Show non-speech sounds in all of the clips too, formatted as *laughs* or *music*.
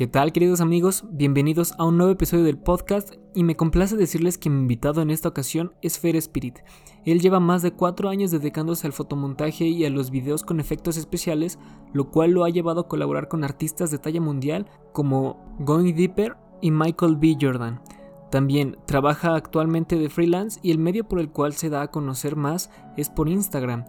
¿Qué tal queridos amigos? Bienvenidos a un nuevo episodio del podcast y me complace decirles que mi invitado en esta ocasión es Fer Spirit. Él lleva más de 4 años dedicándose al fotomontaje y a los videos con efectos especiales, lo cual lo ha llevado a colaborar con artistas de talla mundial como Going Deeper y Michael B. Jordan. También trabaja actualmente de freelance y el medio por el cual se da a conocer más es por Instagram,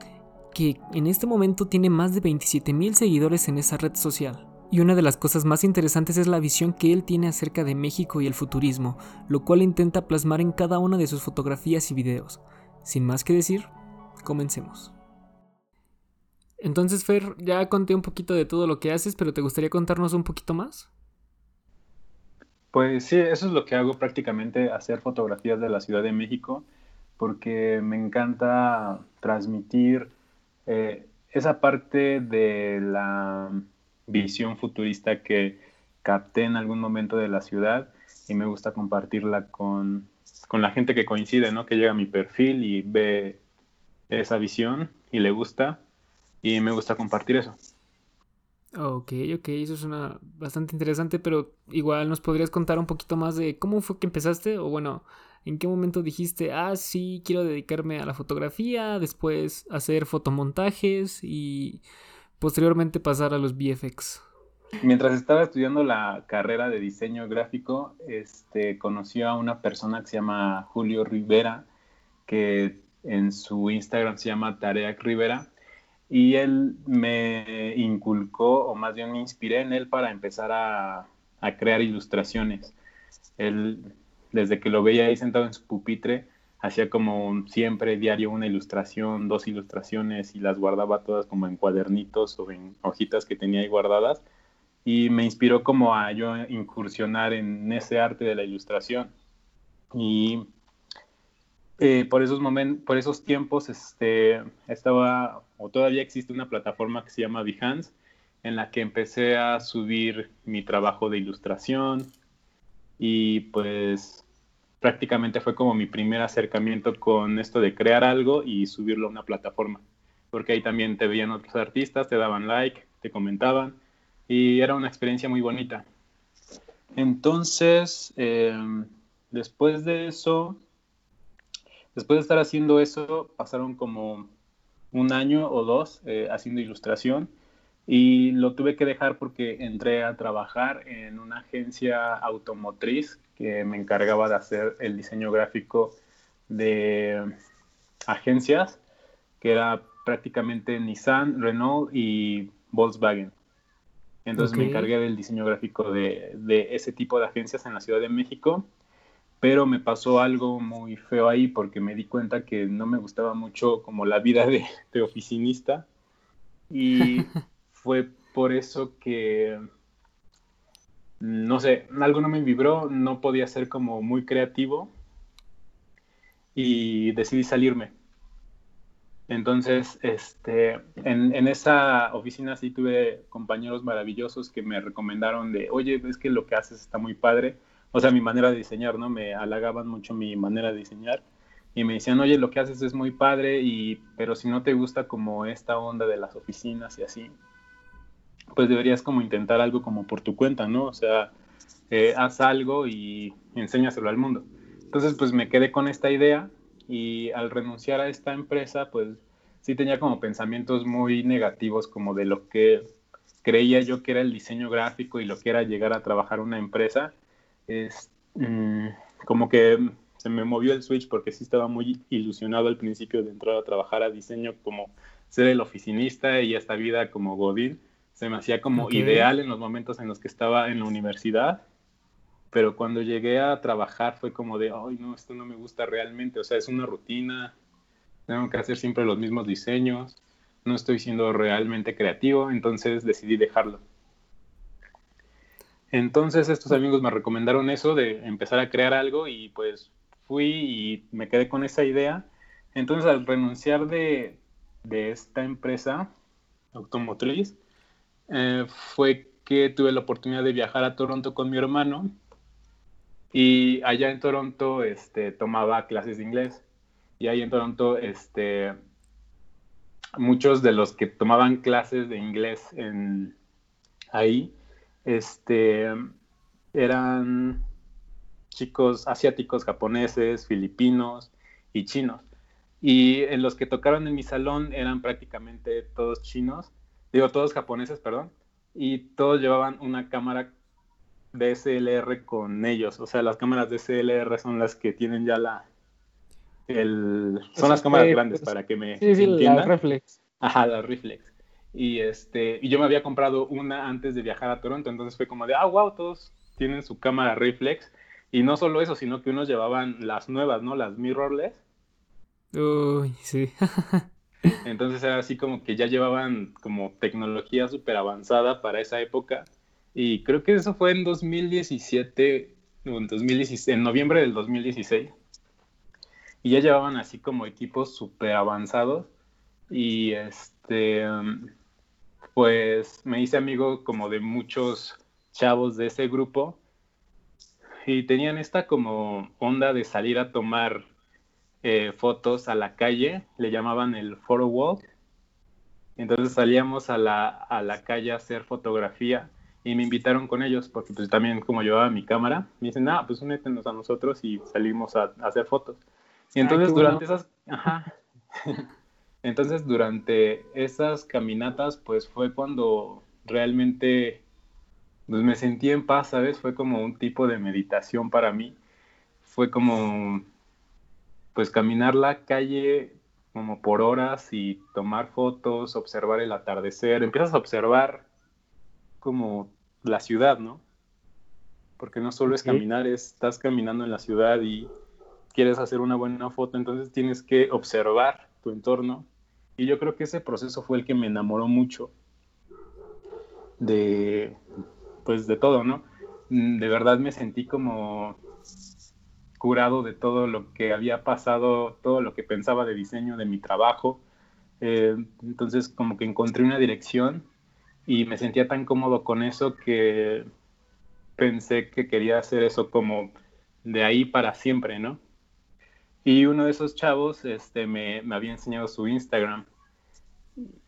que en este momento tiene más de 27 mil seguidores en esa red social. Y una de las cosas más interesantes es la visión que él tiene acerca de México y el futurismo, lo cual intenta plasmar en cada una de sus fotografías y videos. Sin más que decir, comencemos. Entonces, Fer, ya conté un poquito de todo lo que haces, pero ¿te gustaría contarnos un poquito más? Pues sí, eso es lo que hago prácticamente, hacer fotografías de la Ciudad de México, porque me encanta transmitir eh, esa parte de la visión futurista que capté en algún momento de la ciudad y me gusta compartirla con, con la gente que coincide, ¿no? Que llega a mi perfil y ve esa visión y le gusta y me gusta compartir eso. Ok, ok, eso es una bastante interesante, pero igual nos podrías contar un poquito más de cómo fue que empezaste o bueno, en qué momento dijiste, ah, sí, quiero dedicarme a la fotografía, después hacer fotomontajes y posteriormente pasar a los VFX. Mientras estaba estudiando la carrera de diseño gráfico, este, conoció a una persona que se llama Julio Rivera, que en su Instagram se llama Tareac Rivera, y él me inculcó, o más bien me inspiré en él para empezar a, a crear ilustraciones. Él, desde que lo veía ahí sentado en su pupitre, hacía como siempre diario una ilustración, dos ilustraciones y las guardaba todas como en cuadernitos o en hojitas que tenía ahí guardadas. Y me inspiró como a yo incursionar en ese arte de la ilustración. Y eh, por esos momentos, por esos tiempos este, estaba o todavía existe una plataforma que se llama Behance en la que empecé a subir mi trabajo de ilustración. Y pues prácticamente fue como mi primer acercamiento con esto de crear algo y subirlo a una plataforma. Porque ahí también te veían otros artistas, te daban like, te comentaban y era una experiencia muy bonita. Entonces, em, después de eso, después de estar haciendo eso, pasaron como un año o dos eh, haciendo ilustración y lo tuve que dejar porque entré a trabajar en una agencia automotriz que me encargaba de hacer el diseño gráfico de agencias, que era prácticamente Nissan, Renault y Volkswagen. Entonces me encargué del diseño gráfico de, de, ese tipo de agencias en la Ciudad de México, pero me pasó algo muy feo ahí porque me di cuenta que no me gustaba mucho como la vida de, de oficinista y *laughs* fue por eso que no sé, algo no me vibró, no podía ser como muy creativo y decidí salirme. Entonces, este, en, esa oficina sí tuve compañeros maravillosos que me recomendaron de, oye, es que lo que haces está muy padre. O sea, mi manera de diseñar, ¿no? Me halagaban mucho mi manera de diseñar y me decían, oye, lo que haces es muy padre, y, pero si no te gusta como esta onda de las oficinas y así, pues deberías como intentar algo como por tu cuenta, ¿no? O sea, eh, haz algo y enséñaselo al mundo. Entonces, pues me quedé con esta idea y al renunciar a esta empresa, pues sí tenía como pensamientos muy negativos como de lo que creía yo que era el diseño gráfico y lo que era llegar a trabajar una empresa. Es mm, como que se me movió el switch porque sí estaba muy ilusionado al principio de entrar a trabajar a diseño como ser el oficinista y esta vida como Godín se me hacía como ideal en los momentos en los que estaba en la universidad, pero cuando llegué a trabajar fue como de, ay, no, esto no me gusta realmente, o sea, es una rutina, tengo que hacer siempre los mismos diseños, no estoy siendo realmente creativo, entonces decidí dejarlo. Entonces estos amigos me recomendaron eso de empezar a crear algo y pues fui y me quedé con esa idea. Entonces al renunciar de, de esta empresa automotriz, eh, fue que tuve la oportunidad de viajar a Toronto con mi hermano y allá en Toronto este, tomaba clases de inglés y ahí en Toronto este, muchos de los que tomaban clases de inglés en, ahí este, eran chicos asiáticos, japoneses, filipinos y chinos. Y en los que tocaron en mi salón eran prácticamente todos chinos, digo todos japoneses, perdón, y todos llevaban una cámara DSLR con ellos. O sea, las cámaras DSLR son las que tienen ya la... El, son las cámaras grandes para que me... Sí, sí, la reflex. Ajá, la reflex. Y, este, y yo me había comprado una antes de viajar a Toronto, entonces fue como de, ah, wow, todos tienen su cámara reflex. Y no solo eso, sino que unos llevaban las nuevas, ¿no? Las mirrorless. Uy, sí. *laughs* Entonces era así como que ya llevaban como tecnología súper avanzada para esa época. Y creo que eso fue en 2017, en, 2016, en noviembre del 2016. Y ya llevaban así como equipos súper avanzados. Y este, pues me hice amigo como de muchos chavos de ese grupo. Y tenían esta como onda de salir a tomar eh, fotos a la calle, le llamaban el photo walk. Entonces salíamos a la, a la calle a hacer fotografía y me invitaron con ellos porque pues también como llevaba mi cámara, me dicen, ah, pues únetenos a nosotros y salimos a, hacer fotos. Y entonces durante esas, ajá, *laughs* entonces durante esas caminatas pues fue cuando realmente pues me sentí en paz, ¿sabes? Fue como un tipo de meditación para mí. Fue como pues caminar la calle como por horas y tomar fotos, observar el atardecer, empiezas a observar como la ciudad, ¿no? Porque no solo es caminar, estás caminando en la ciudad y quieres hacer una buena foto, entonces tienes que observar tu entorno. Y yo creo que ese proceso fue el que me enamoró mucho de, pues de todo, ¿no? De verdad me sentí como curado de todo lo que había pasado, todo lo que pensaba de diseño, de mi trabajo. Eh, entonces como que encontré una dirección y me sentía tan cómodo con eso que pensé que quería hacer eso como de ahí para siempre, ¿no? Y uno de esos chavos este, me, me había enseñado su Instagram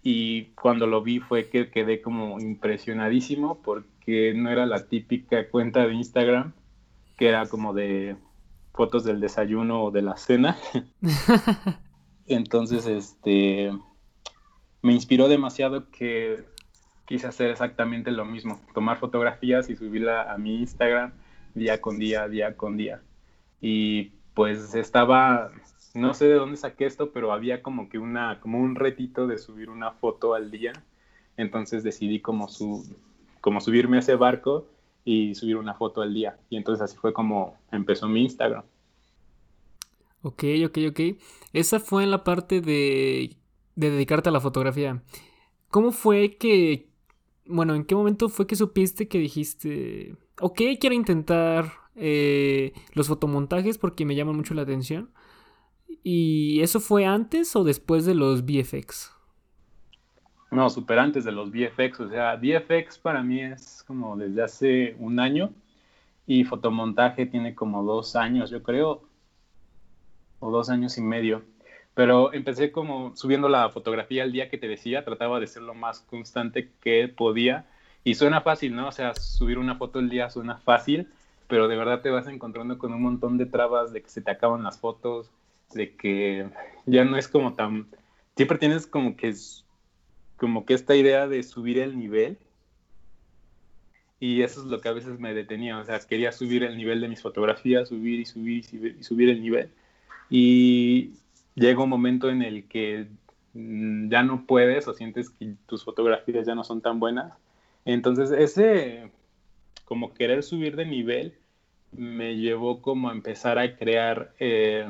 y cuando lo vi fue que quedé como impresionadísimo porque no era la típica cuenta de Instagram que era como de fotos del desayuno o de la cena. *laughs* Entonces, este, me inspiró demasiado que quise hacer exactamente lo mismo, tomar fotografías y subirla a mi Instagram día con día, día con día. Y pues estaba, no sé de dónde saqué esto, pero había como que una, como un retito de subir una foto al día. Entonces decidí como, su, como subirme a ese barco y subir una foto al día. Y entonces así fue como empezó mi Instagram. Ok, ok, ok. Esa fue en la parte de, de dedicarte a la fotografía. ¿Cómo fue que, bueno, en qué momento fue que supiste que dijiste, ok, quiero intentar eh, los fotomontajes porque me llaman mucho la atención? ¿Y eso fue antes o después de los VFX? No, súper antes de los VFX. O sea, VFX para mí es como desde hace un año y fotomontaje tiene como dos años, yo creo, o dos años y medio. Pero empecé como subiendo la fotografía al día que te decía, trataba de ser lo más constante que podía. Y suena fácil, ¿no? O sea, subir una foto al día suena fácil, pero de verdad te vas encontrando con un montón de trabas de que se te acaban las fotos, de que ya no es como tan... Siempre tienes como que como que esta idea de subir el nivel. Y eso es lo que a veces me detenía. O sea, quería subir el nivel de mis fotografías, subir y subir y subir, el nivel. Y llega un momento en el que mm, ya no puedes o sientes que tus fotografías ya no son tan buenas. Entonces ese como querer subir de nivel me llevó como a empezar a crear eh,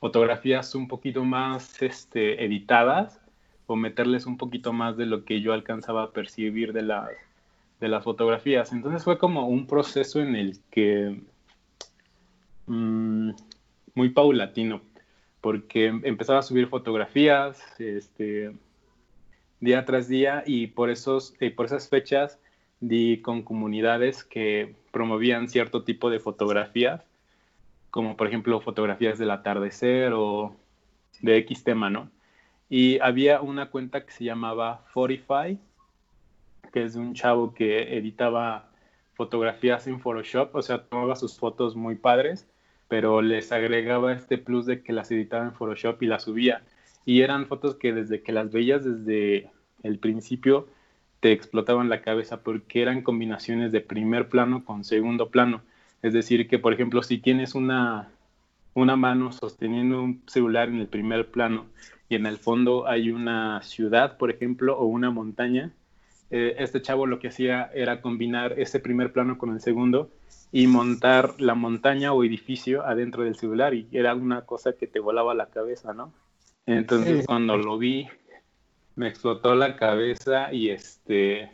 fotografías un poquito más este, editadas o meterles un poquito más de lo que yo alcanzaba a percibir de las, de las fotografías. Entonces fue como un proceso en el que mm, muy paulatino, porque empezaba a subir fotografías este, día tras día y por, esos, por esas fechas di con comunidades que promovían cierto tipo de fotografías, como por ejemplo fotografías del atardecer o de X tema, ¿no? Y había una cuenta que se llamaba Fortify, que es de un chavo que editaba fotografías en Photoshop, o sea, tomaba sus fotos muy padres, pero les agregaba este plus de que las editaba en Photoshop y las subía. Y eran fotos que desde que las veías desde el principio te explotaban la cabeza porque eran combinaciones de primer plano con segundo plano. Es decir, que por ejemplo, si tienes una, una mano sosteniendo un celular en el primer plano y en el fondo hay una ciudad, por ejemplo, o una montaña, eh, este chavo lo que hacía era combinar ese primer plano con el segundo y montar la montaña o edificio adentro del celular y era una cosa que te volaba la cabeza, ¿no? Entonces cuando lo vi me explotó la cabeza y este,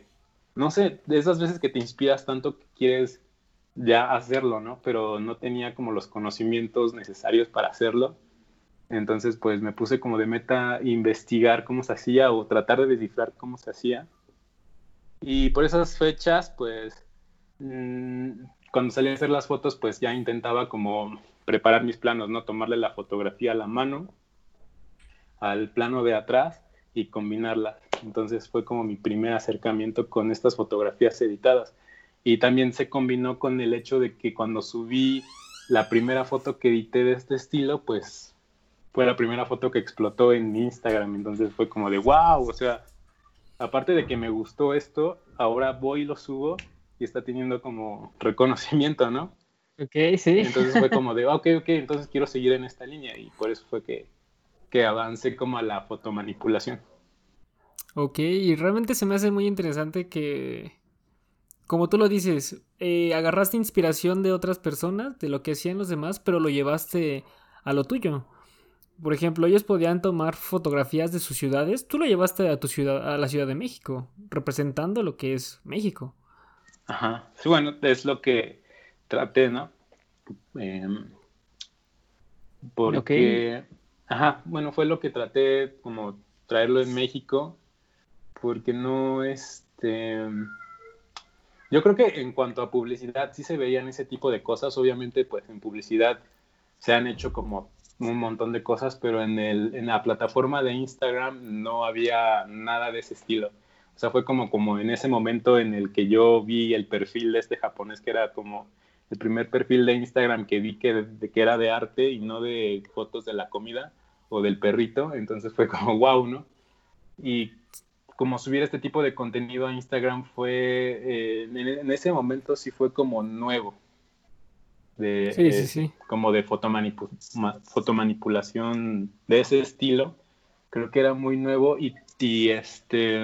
no sé, de esas veces que te inspiras tanto que quieres ya hacerlo, ¿no? Pero no tenía como los conocimientos necesarios para hacerlo. Entonces pues me puse como de meta investigar cómo se hacía o tratar de descifrar cómo se hacía y por esas fechas, pues, mm, cuando salí a hacer las fotos, pues ya intentaba como preparar mis planos, ¿no? Tomarle la fotografía a la mano, al plano de atrás y combinarlas. Entonces fue como mi primer acercamiento con estas fotografías editadas. Y también se combinó con el hecho de que cuando subí la primera foto que edité de este estilo, pues fue la primera foto que explotó en Instagram. Entonces fue como de wow, o sea, aparte de que me gustó esto, ahora voy y lo subo y está teniendo como reconocimiento, ¿no? Ok, sí. Entonces fue como de, *laughs* ok, ok, entonces quiero seguir en esta línea y por eso fue que, que avancé como a la fotomanipulación. Ok, y realmente se me hace muy interesante que, como tú lo dices, eh, agarraste inspiración de otras personas, de lo que hacían los demás, pero lo llevaste a lo tuyo. Por ejemplo, ellos podían tomar fotografías de sus ciudades. Tú lo llevaste a tu ciudad, a la Ciudad de México, representando lo que es México. Ajá. Sí, bueno, es lo que traté, ¿no? Em, porque, ajá, bueno, fue lo que traté como traerlo en México, porque no, este, yo creo que en cuanto a publicidad sí se veían ese tipo de cosas, obviamente pues en publicidad se han hecho como un montón de cosas, pero en, la plataforma de Instagram no había nada de ese estilo. O sea, fue como, como en ese momento en el que yo vi el perfil de este japonés, que era como el primer perfil de Instagram que vi que, que era de arte y no de fotos de la comida o del perrito. Entonces fue como, *laughs* wow, ¿no? Y como subir este tipo de contenido a Instagram fue, eh, en, ese momento sí fue como nuevo de eh, como de fotomanipulación de ese estilo. Creo que era muy nuevo y, este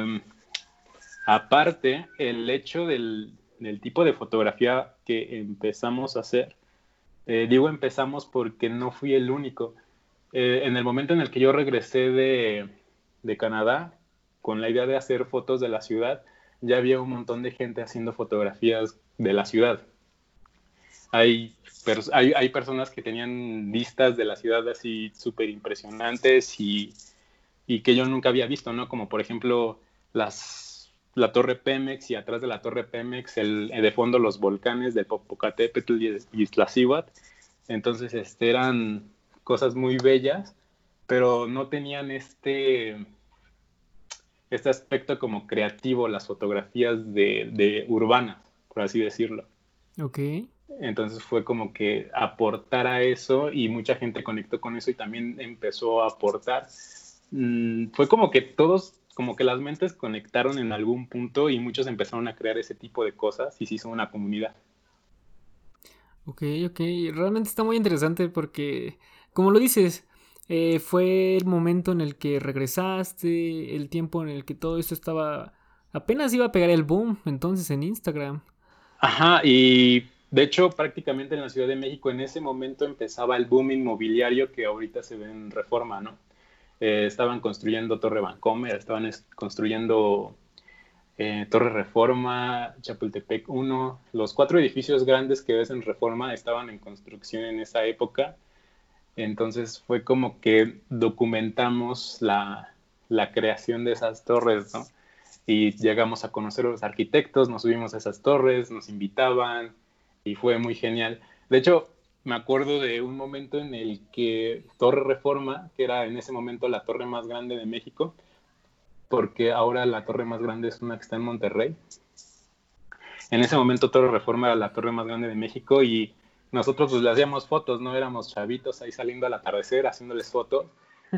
aparte el hecho del, tipo de fotografía que empezamos a hacer, eh, digo empezamos porque no fui el único. En el momento en el que yo regresé de, de Canadá con la idea de hacer fotos de la ciudad, ya había un montón de gente haciendo fotografías de la ciudad hay, hay, hay, personas que tenían vistas de la ciudad así súper impresionantes y, y, que yo nunca había visto, ¿no? Como por ejemplo las, la torre Pemex y atrás de la torre Pemex el, de fondo los volcanes de Popocatépetl y Iztaccíhuatl. Entonces este, eran cosas muy bellas, pero no tenían este, este aspecto como creativo, las fotografías de, de urbanas, por así decirlo. Ok. Entonces fue como que aportar a eso y mucha gente conectó con eso y también empezó a aportar. Mm, fue como que todos, como que las mentes conectaron en algún punto y muchos empezaron a crear ese tipo de cosas y se hizo una comunidad. Ok, ok, realmente está muy interesante porque, como lo dices, eh, fue el momento en el que regresaste, el tiempo en el que todo esto estaba, apenas iba a pegar el boom entonces en Instagram. Ajá, y de hecho, prácticamente en la Ciudad de México en ese momento empezaba el boom inmobiliario que ahorita se ve en reforma, ¿no? Eh, estaban construyendo Torre Vancomer, estaban construyendo eh, Torre Reforma, Chapultepec 1. Los cuatro edificios grandes que ves en reforma estaban en construcción en esa época. Entonces fue como que documentamos la, la creación de esas torres, ¿no? Y llegamos a conocer a los arquitectos, nos subimos a esas torres, nos invitaban, y fue muy genial. De hecho, me acuerdo de un momento en el que Torre Reforma, que era en ese momento la torre más grande de México, porque ahora la torre más grande es una que está en Monterrey. En ese momento Torre Reforma era la torre más grande de México y nosotros pues le hacíamos fotos, ¿no? Éramos chavitos ahí saliendo al atardecer haciéndoles fotos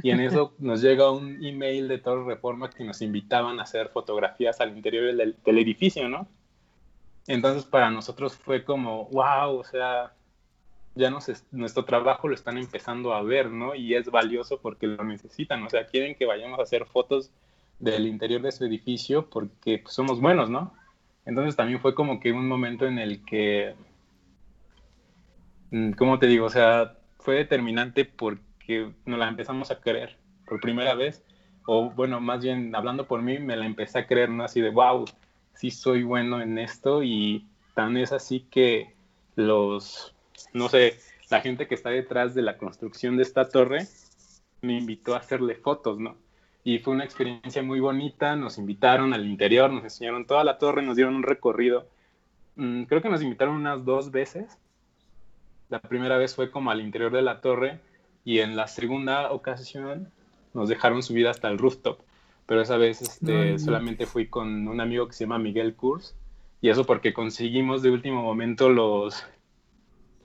y en eso *laughs* nos llega un email de Torre Reforma que nos invitaban a hacer fotografías al interior del, edificio, ¿no? Entonces para nosotros fue como, wow, o sea, ya nos nuestro trabajo lo están empezando a ver, ¿no? Y es valioso porque lo necesitan, o sea, quieren que vayamos a hacer fotos del interior de su edificio porque pues, somos buenos, ¿no? Entonces también fue como que un momento en el que, ¿cómo te digo? O sea, fue determinante porque nos la empezamos a creer por primera vez, o bueno, más bien hablando por mí, me la empecé a creer, ¿no? Así de, wow, sí soy bueno en esto y tan es así que los, no sé, la gente que está detrás de la construcción de esta torre me invitó a hacerle fotos, ¿no? y fue una experiencia muy bonita. Nos invitaron al interior, nos enseñaron toda la torre, nos dieron un recorrido. Mm, creo que nos invitaron unas dos veces. La primera vez fue como al interior de la torre y en la segunda ocasión nos dejaron subir hasta el rooftop. Pero esa vez este, solamente fui con un amigo que se llama Miguel Kurz y eso porque conseguimos de último momento los,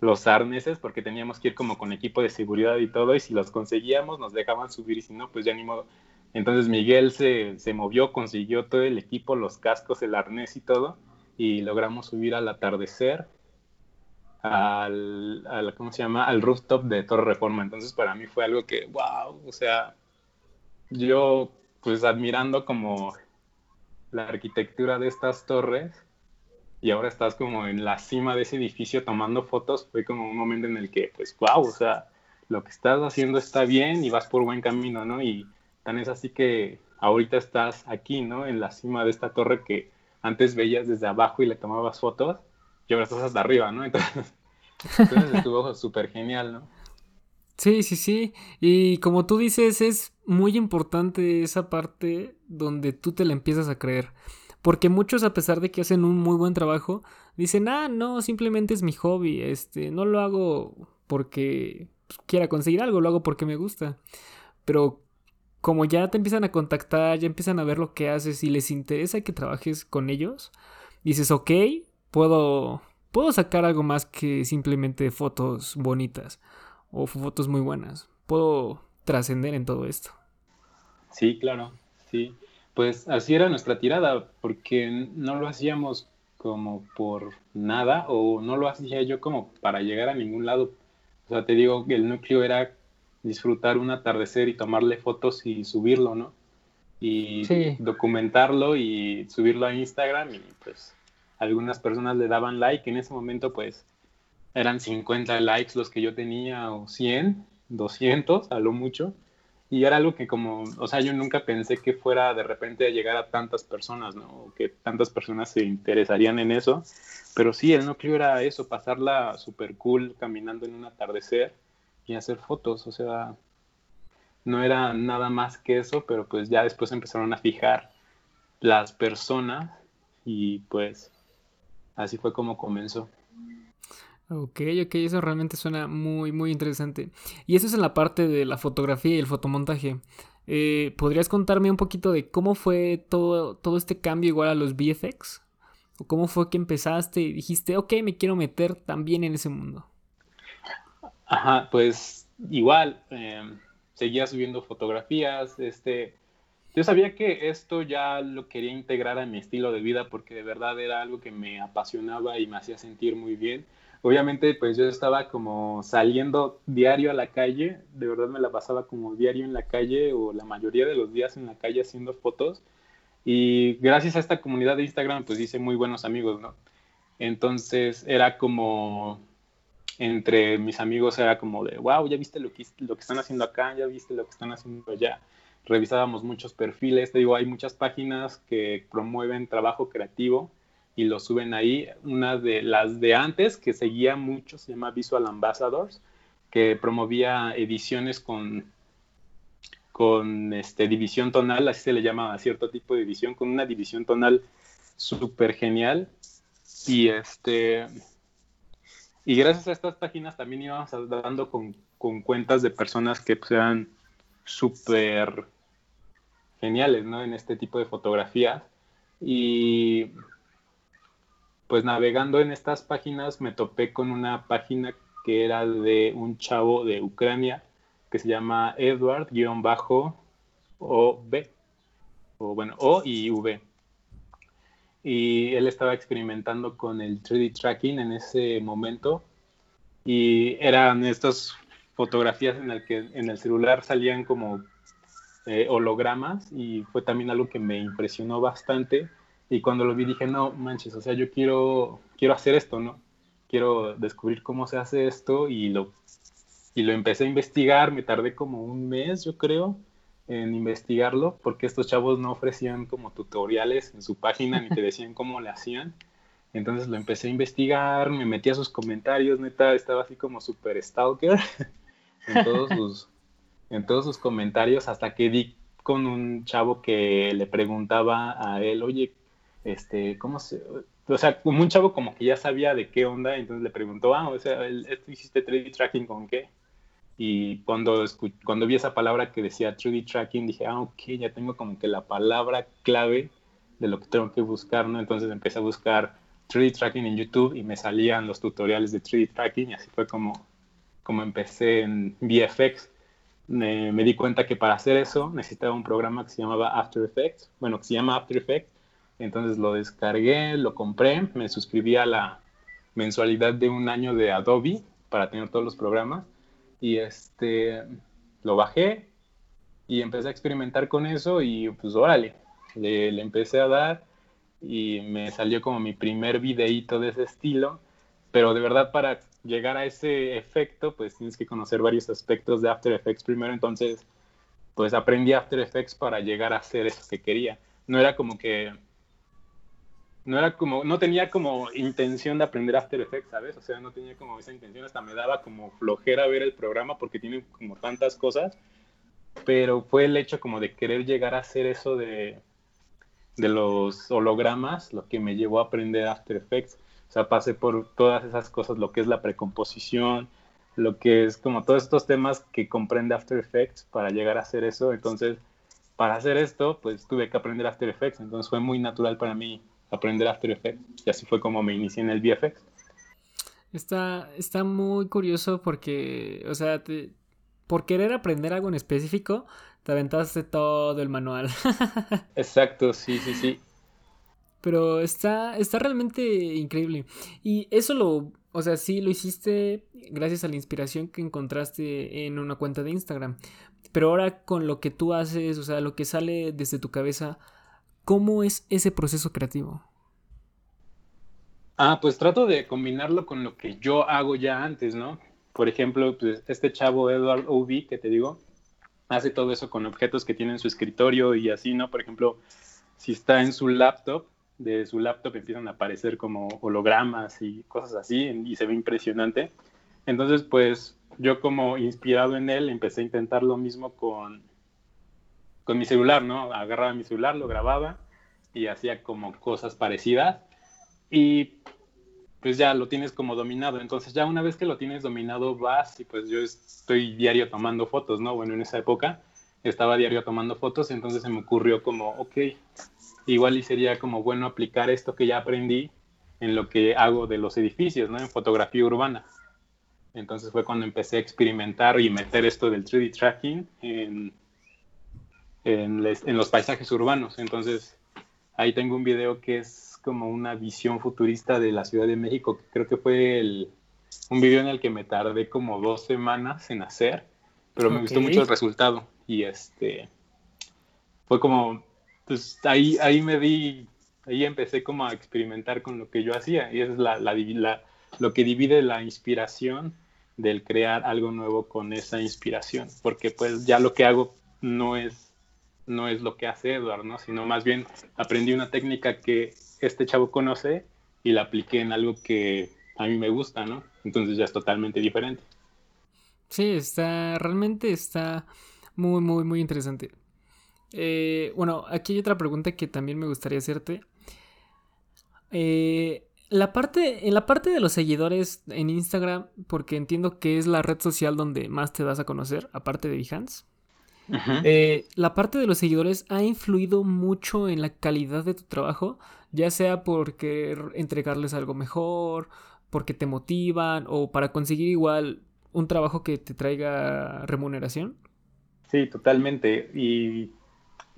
los arneses porque teníamos que ir como con equipo de seguridad y todo y si los conseguíamos nos dejaban subir y si no pues ya ni modo. Entonces Miguel se, se, movió, consiguió todo el equipo, los cascos, el arnés y todo, y logramos subir al atardecer al, ¿cómo se llama? Al rooftop de Torre Reforma. Entonces para mí fue algo que, wow, o sea, yo pues admirando como la arquitectura de estas torres y ahora estás como en la cima de ese edificio tomando fotos, fue como un momento en el que, pues, wow, o sea, lo que estás haciendo está bien y vas por buen camino, ¿no? Y Tan es así que ahorita estás aquí, ¿no? En la cima de esta torre que antes veías desde abajo y le tomabas fotos y ahora estás hasta arriba, ¿no? Entonces, *laughs* entonces estuvo súper genial, ¿no? Sí, sí, sí. Y como tú dices, es muy importante esa parte donde tú te la empiezas a creer. Porque muchos, a pesar de que hacen un muy buen trabajo, dicen, ah, no, simplemente es mi hobby. Este, no lo hago porque quiera conseguir algo, lo hago porque me gusta. Pero como ya te empiezan a contactar, ya empiezan a ver lo que haces y les interesa que trabajes con ellos, dices, ok, puedo, puedo sacar algo más que simplemente fotos bonitas o fotos muy buenas. Puedo trascender en todo esto. Sí, claro, sí. Pues así era nuestra tirada, porque no lo hacíamos como por nada o no lo hacía yo como para llegar a ningún lado. O sea, te digo que el núcleo era disfrutar un atardecer y tomarle fotos y subirlo, ¿no? Y documentarlo y subirlo a Instagram y pues algunas personas le daban like, en ese momento pues eran 50 likes los que yo tenía o 100, 200 a lo mucho. Y era algo que como, o sea, yo nunca pensé que fuera de repente a llegar a tantas personas, ¿no? O que tantas personas se interesarían en eso. Pero sí, el núcleo era eso, pasarla súper cool caminando en un atardecer y hacer fotos, o sea, no era nada más que eso, pero pues ya después empezaron a fijar las personas y pues así fue como comenzó. Ok, ok, eso realmente suena muy, muy interesante. Y eso es en la parte de la fotografía y el fotomontaje. Eh, ¿Podrías contarme un poquito de cómo fue todo, todo este cambio igual a los VFX? ¿O cómo fue que empezaste y dijiste, ok, me quiero meter también en ese mundo? Ajá, pues igual, em, seguía subiendo fotografías, este, yo sabía que esto ya lo quería integrar a mi estilo de vida porque de verdad era algo que me apasionaba y me hacía sentir muy bien. Obviamente, pues yo estaba como saliendo diario a la calle, de verdad me la pasaba como diario en la calle o la mayoría de los días en la calle haciendo fotos. Y gracias a esta comunidad de Instagram, pues hice muy buenos amigos, ¿no? Entonces era como entre mis amigos era como de, wow, ya viste lo que, lo que están haciendo acá, ya viste lo que están haciendo allá. Revisábamos muchos perfiles, te digo, hay muchas páginas que promueven trabajo creativo y lo suben ahí. Una de las de antes que seguía mucho se llama Visual Ambassadors, que promovía ediciones con, con este, división tonal, así se le llama a cierto tipo de edición, con una división tonal súper genial. Y este, y gracias a estas páginas también íbamos dando con, con cuentas de personas que eran súper geniales, ¿no? En este tipo de fotografías. Y pues navegando en estas páginas me topé con una página que era de un chavo de Ucrania que se llama Edward-OB, o bueno, O y V. Y él estaba experimentando con el 3D tracking en ese momento y eran estas fotografías en las que en el celular salían como eh, hologramas y fue también algo que me impresionó bastante y cuando lo vi dije, no manches, o sea, yo quiero, quiero hacer esto, ¿no? Quiero descubrir cómo se hace esto y lo, y lo empecé a investigar, me tardé como un mes, yo creo, en investigarlo, porque estos chavos no ofrecían como tutoriales en su página ni te *laughs* decían cómo le hacían. Entonces lo empecé a investigar, me metí a sus comentarios, neta, estaba así como super stalker en todos sus, en todos sus comentarios, hasta que di con un chavo que le preguntaba a él, oye, este, ¿cómo se...? O sea, como un chavo como que ya sabía de qué onda, entonces le preguntó, ah, o sea, ¿esto hiciste 3D tracking con qué? Y cuando, cuando vi esa palabra que decía 3D tracking, dije, ah, ok, ya tengo como que la palabra clave de lo que tengo que buscar, ¿no? Entonces empecé a buscar 3D tracking en YouTube y me salían los tutoriales de 3D tracking y así fue como, como empecé en VFX. Me, di cuenta que para hacer eso necesitaba un programa que se llamaba After Effects, bueno, que se llama After Effects. Entonces lo descargué, lo compré, me suscribí a la mensualidad de un año de Adobe para tener todos los programas y este lo bajé y empecé a experimentar con eso y pues órale, le, le empecé a dar y me salió como mi primer videíto de ese estilo, pero de verdad para llegar a ese efecto, pues tienes que conocer varios aspectos de After Effects primero, entonces pues aprendí After Effects para llegar a hacer eso que quería. No era como que no era como no tenía como intención de aprender After Effects, ¿sabes? O sea, no tenía como esa intención, hasta me daba como flojera ver el programa porque tiene como tantas cosas, pero fue el hecho como de querer llegar a hacer eso de de los hologramas lo que me llevó a aprender After Effects. O sea, pasé por todas esas cosas, lo que es la precomposición, lo que es como todos estos temas que comprende After Effects para llegar a hacer eso. Entonces, para hacer esto, pues tuve que aprender After Effects. Entonces fue muy natural para mí aprender After Effects. Y así fue como me inicié en el VFX. Está, está muy curioso porque, o sea, por querer aprender algo en específico, te aventaste todo el manual. *laughs* Exacto, sí, sí, sí. Pero está, está realmente increíble. Y eso lo, o sea, sí lo hiciste gracias a la inspiración que encontraste en una cuenta de Instagram. Pero ahora con lo que tú haces, o sea, lo que sale desde tu cabeza, ¿cómo es ese proceso creativo? Ah, pues trato de combinarlo con lo que yo hago ya antes, ¿no? Por ejemplo, pues este chavo Edward O.B. que te digo, hace todo eso con objetos que tiene en su escritorio y así, ¿no? Por ejemplo, si está en su laptop, de su laptop empiezan a aparecer como hologramas y cosas así y se ve impresionante. Entonces, pues yo como inspirado en él empecé a intentar lo mismo con, con mi celular, ¿no? Agarraba mi celular, lo grababa y hacía como cosas parecidas y pues ya lo tienes como dominado. Entonces ya una vez que lo tienes dominado vas y pues yo estoy diario tomando fotos, ¿no? Bueno, en esa época estaba diario tomando fotos, entonces se me ocurrió como, ok, igual y sería como bueno aplicar esto que ya aprendí en lo que hago de los edificios, ¿no? En fotografía urbana. Entonces fue cuando empecé a experimentar y meter esto del 3D tracking en, en, en los paisajes urbanos. Entonces ahí tengo un video que es como una visión futurista de la Ciudad de México, creo que fue el, un video en el que me tardé como dos semanas en hacer, pero me gustó mucho el resultado y este fue como, pues ahí, ahí me di, ahí empecé como a experimentar con lo que yo hacía y eso es la, la, lo que divide la inspiración del crear algo nuevo con esa inspiración, porque pues ya lo que hago no es no es lo que hace Edward, ¿no? Sino más bien aprendí una técnica que este chavo conoce y la apliqué en algo que a mí me gusta, ¿no? Entonces ya es totalmente diferente. Sí, está, realmente está muy, muy, muy interesante. Eh, bueno, aquí hay otra pregunta que también me gustaría hacerte. Eh, la parte, en la parte de los seguidores en Instagram, porque entiendo que es la red social donde más te das a conocer, aparte de Behance. Eh, ¿La parte de los seguidores ha influido mucho en la calidad de tu trabajo? Ya sea porque entregarles algo mejor, porque te motivan o para conseguir igual un trabajo que te traiga remuneración. Sí, totalmente. Y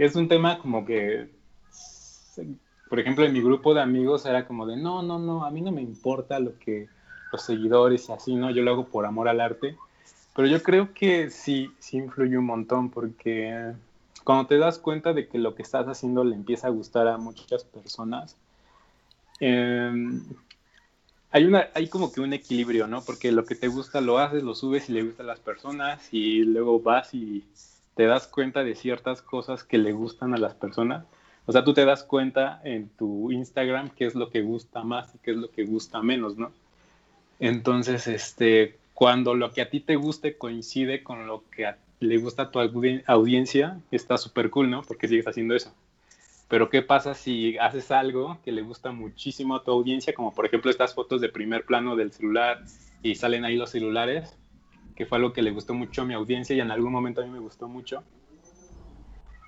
es un tema como que, por ejemplo, en mi grupo de amigos era como de, no, no, no, a mí no me importa lo que los seguidores y así, ¿no? Yo lo hago por amor al arte. Pero yo creo que sí, sí influye un montón porque cuando te das cuenta de que lo que estás haciendo le empieza a gustar a muchas personas, em, hay, una, hay como que un equilibrio, ¿no? Porque lo que te gusta lo haces, lo subes y le gusta a las personas y luego vas y te das cuenta de ciertas cosas que le gustan a las personas. O sea, tú te das cuenta en tu Instagram qué es lo que gusta más y qué es lo que gusta menos, ¿no? Entonces, este, cuando lo que a ti te guste coincide con lo que le gusta a tu audiencia, está súper cool, ¿no? Porque sigues haciendo eso. Pero ¿qué pasa si haces algo que le gusta muchísimo a tu audiencia, como por ejemplo estas fotos de primer plano del celular y salen ahí los celulares, que fue algo que le gustó mucho a mi audiencia y en algún momento a mí me gustó mucho.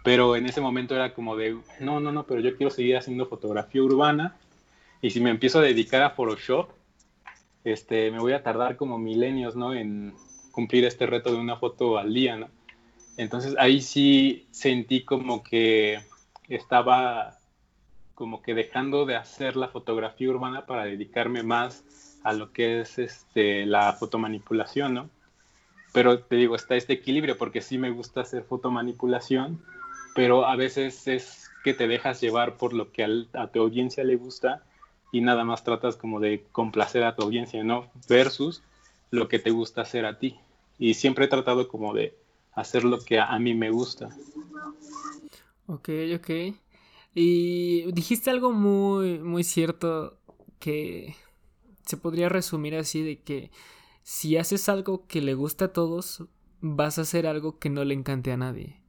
Pero en ese momento era como de, no, no, no, pero yo quiero seguir haciendo fotografía urbana y si me empiezo a dedicar a Photoshop, este, me voy a tardar como milenios, ¿no? En cumplir este reto de una foto al día, ¿no? Entonces ahí sí sentí como que estaba como que dejando de hacer la fotografía urbana para dedicarme más a lo que es este, la fotomanipulación, ¿no? Pero te digo, está este equilibrio porque sí me gusta hacer fotomanipulación, pero a veces es que te dejas llevar por lo que a tu audiencia le gusta y nada más tratas como de complacer a tu audiencia, ¿no? Versus lo que te gusta hacer a ti. Y siempre he tratado como de hacer lo que a, mí me gusta. Ok, ok. Y dijiste algo muy, muy cierto que se podría resumir así de que si haces algo que le gusta a todos, vas a hacer algo que no le encante a nadie.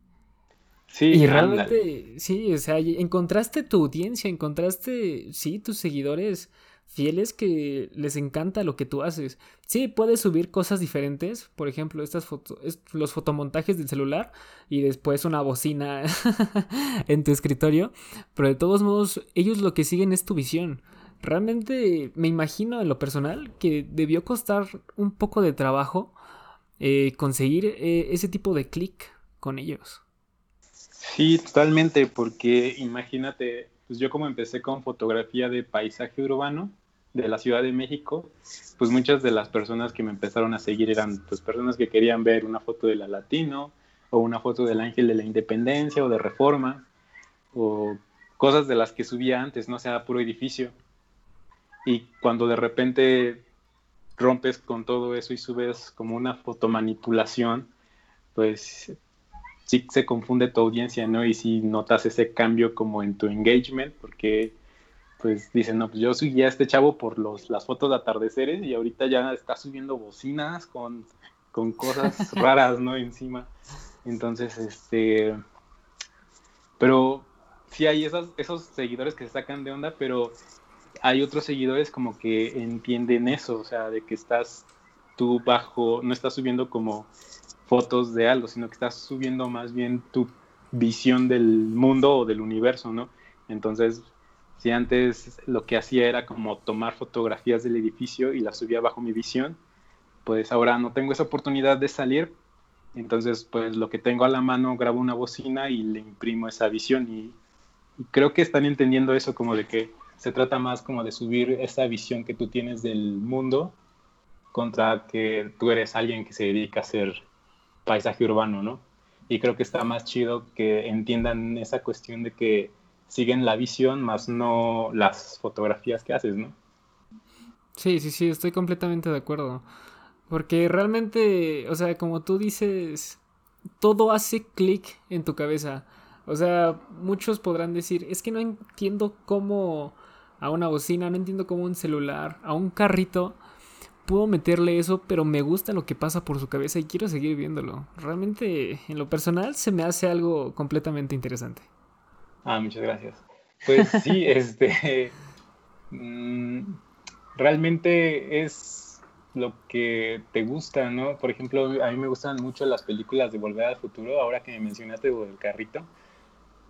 Sí, y realmente, sí, o sea, encontraste tu audiencia, encontraste, sí, tus seguidores fieles que les encanta lo que tú haces. Sí, puedes subir cosas diferentes, por ejemplo, estas fotos, los fotomontajes del celular y después una bocina *laughs* en tu escritorio, pero de todos modos, ellos lo que siguen es tu visión. Realmente me imagino en lo personal que debió costar un poco de trabajo eh, conseguir eh, ese tipo de clic con ellos. Sí, totalmente, porque imagínate, pues yo como empecé con fotografía de paisaje urbano de la Ciudad de México, pues muchas de las personas que me empezaron a seguir eran pues personas que querían ver una foto de la Latino o una foto del Ángel de la Independencia o de Reforma o cosas de las que subía antes, no sea puro edificio. Y cuando de repente rompes con todo eso y subes como una fotomanipulación, pues sí se confunde tu audiencia, ¿no? Y si notas ese cambio como en tu engagement, porque pues dicen, no, pues yo subí a este chavo por los, las fotos de atardeceres y ahorita ya está subiendo bocinas con, con cosas *laughs* raras, ¿no? Encima. Entonces, este... Pero sí hay esos, esos seguidores que se sacan de onda, pero hay otros seguidores como que entienden eso, o sea, de que estás tú bajo, no estás subiendo como fotos de algo, sino que estás subiendo más bien tu visión del mundo o del universo, ¿no? Entonces, si antes lo que hacía era como tomar fotografías del edificio y las subía bajo mi visión, pues ahora no tengo esa oportunidad de salir, entonces pues lo que tengo a la mano grabo una bocina y le imprimo esa visión y, y creo que están entendiendo eso como de que se trata más como de subir esa visión que tú tienes del mundo contra que tú eres alguien que se dedica a hacer paisaje urbano, ¿no? Y creo que está más chido que entiendan esa cuestión de que siguen la visión más no las fotografías que haces, ¿no? Sí, sí, sí, estoy completamente de acuerdo. Porque realmente, o sea, como tú dices, todo hace clic en tu cabeza. O sea, muchos podrán decir, es que no entiendo cómo a una bocina, no entiendo cómo un celular, a un carrito puedo meterle eso, pero me gusta lo que pasa por su cabeza y quiero seguir viéndolo. Realmente, en lo personal, se me hace algo completamente interesante. Ah, muchas gracias. Pues sí, *laughs* este. Mm, realmente es. lo que te gusta, ¿no? Por ejemplo, a mí me gustan mucho las películas de Volver al Futuro, ahora que me mencionaste del carrito.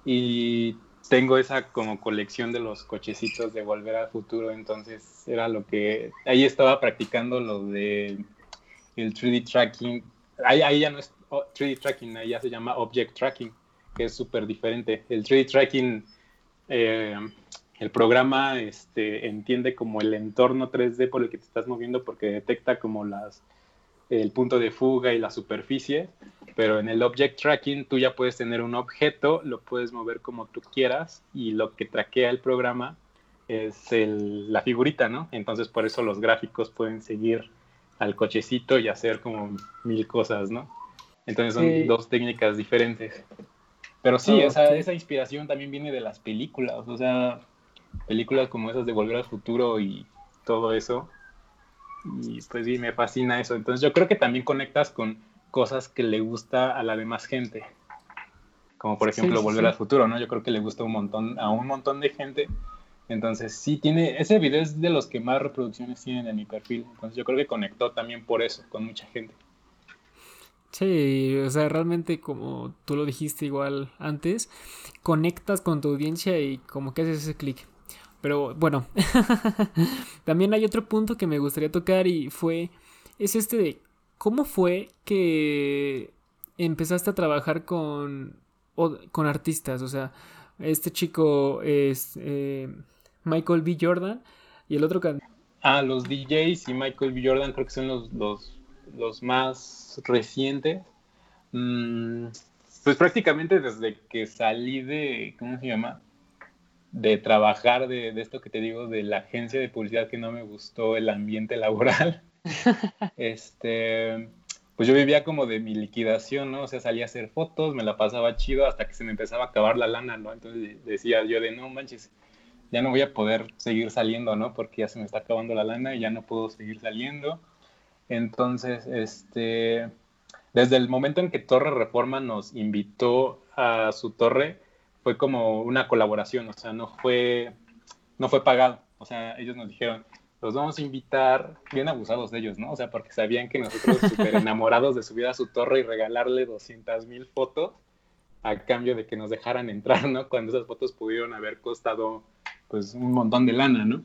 Y tengo esa como colección de los cochecitos de Volver al Futuro, entonces era lo que... Ahí estaba practicando lo de el 3D tracking. Ahí, ahí ya no es 3D tracking, ahí ya se llama object tracking, que es súper diferente. El 3D tracking... Eh, el programa este, entiende como el entorno 3D por el que te estás moviendo porque detecta como las, el punto de fuga y la superficie, pero en el object tracking tú ya puedes tener un objeto, lo puedes mover como tú quieras y lo que traquea el programa es el, la figurita, ¿no? Entonces por eso los gráficos pueden seguir al cochecito y hacer como mil cosas, ¿no? Entonces son dos técnicas diferentes. Pero sí, esa, esa inspiración también viene de las películas, o sea, películas como esas de Volver al Futuro y todo eso. Y pues sí, me fascina eso. Entonces yo creo que también conectas con cosas que le gusta a la demás gente. Como por ejemplo Volver al Futuro, ¿no? Yo creo que le gusta un montón, a un montón de gente. Entonces sí tiene, ese video es de los que más reproducciones tienen en mi perfil. Entonces yo creo que conectó también por eso, con mucha gente. Sí, o sea, realmente como tú lo dijiste igual antes, conectas con tu audiencia y como que haces ese clic. Pero bueno, *laughs* también hay otro punto que me gustaría tocar y fue, es este de, ¿cómo fue que empezaste a trabajar con, con artistas? O sea, este chico es eh, Michael B. Jordan y el otro... Ah, los DJs y Michael B. Jordan creo que son los, los, los más recientes. Mm, pues prácticamente desde que salí de, ¿cómo se llama? De trabajar de, esto que te digo, de la agencia de publicidad que no me gustó el ambiente *laughs* laboral. este, pues yo vivía como de mi liquidación, ¿no? O sea, salía a hacer fotos, me la pasaba chido hasta que se me empezaba a acabar la lana, ¿no? Entonces decía yo de, no manches, ya no voy a poder seguir saliendo, ¿no? Porque ya se me está acabando la lana y ya no puedo seguir saliendo. Entonces, este, desde el momento en que Torre Reforma nos invitó a su torre, fue como una colaboración, o sea, no fue, no fue pagado. O sea, ellos nos dijeron, los vamos a invitar, bien abusados de ellos, ¿no? O sea, porque sabían que nosotros *laughs* súper enamorados de subir a su torre y regalarle 200 mil fotos a cambio de que nos dejaran entrar, ¿no? Cuando esas fotos pudieron haber costado, pues, un montón de lana, ¿no?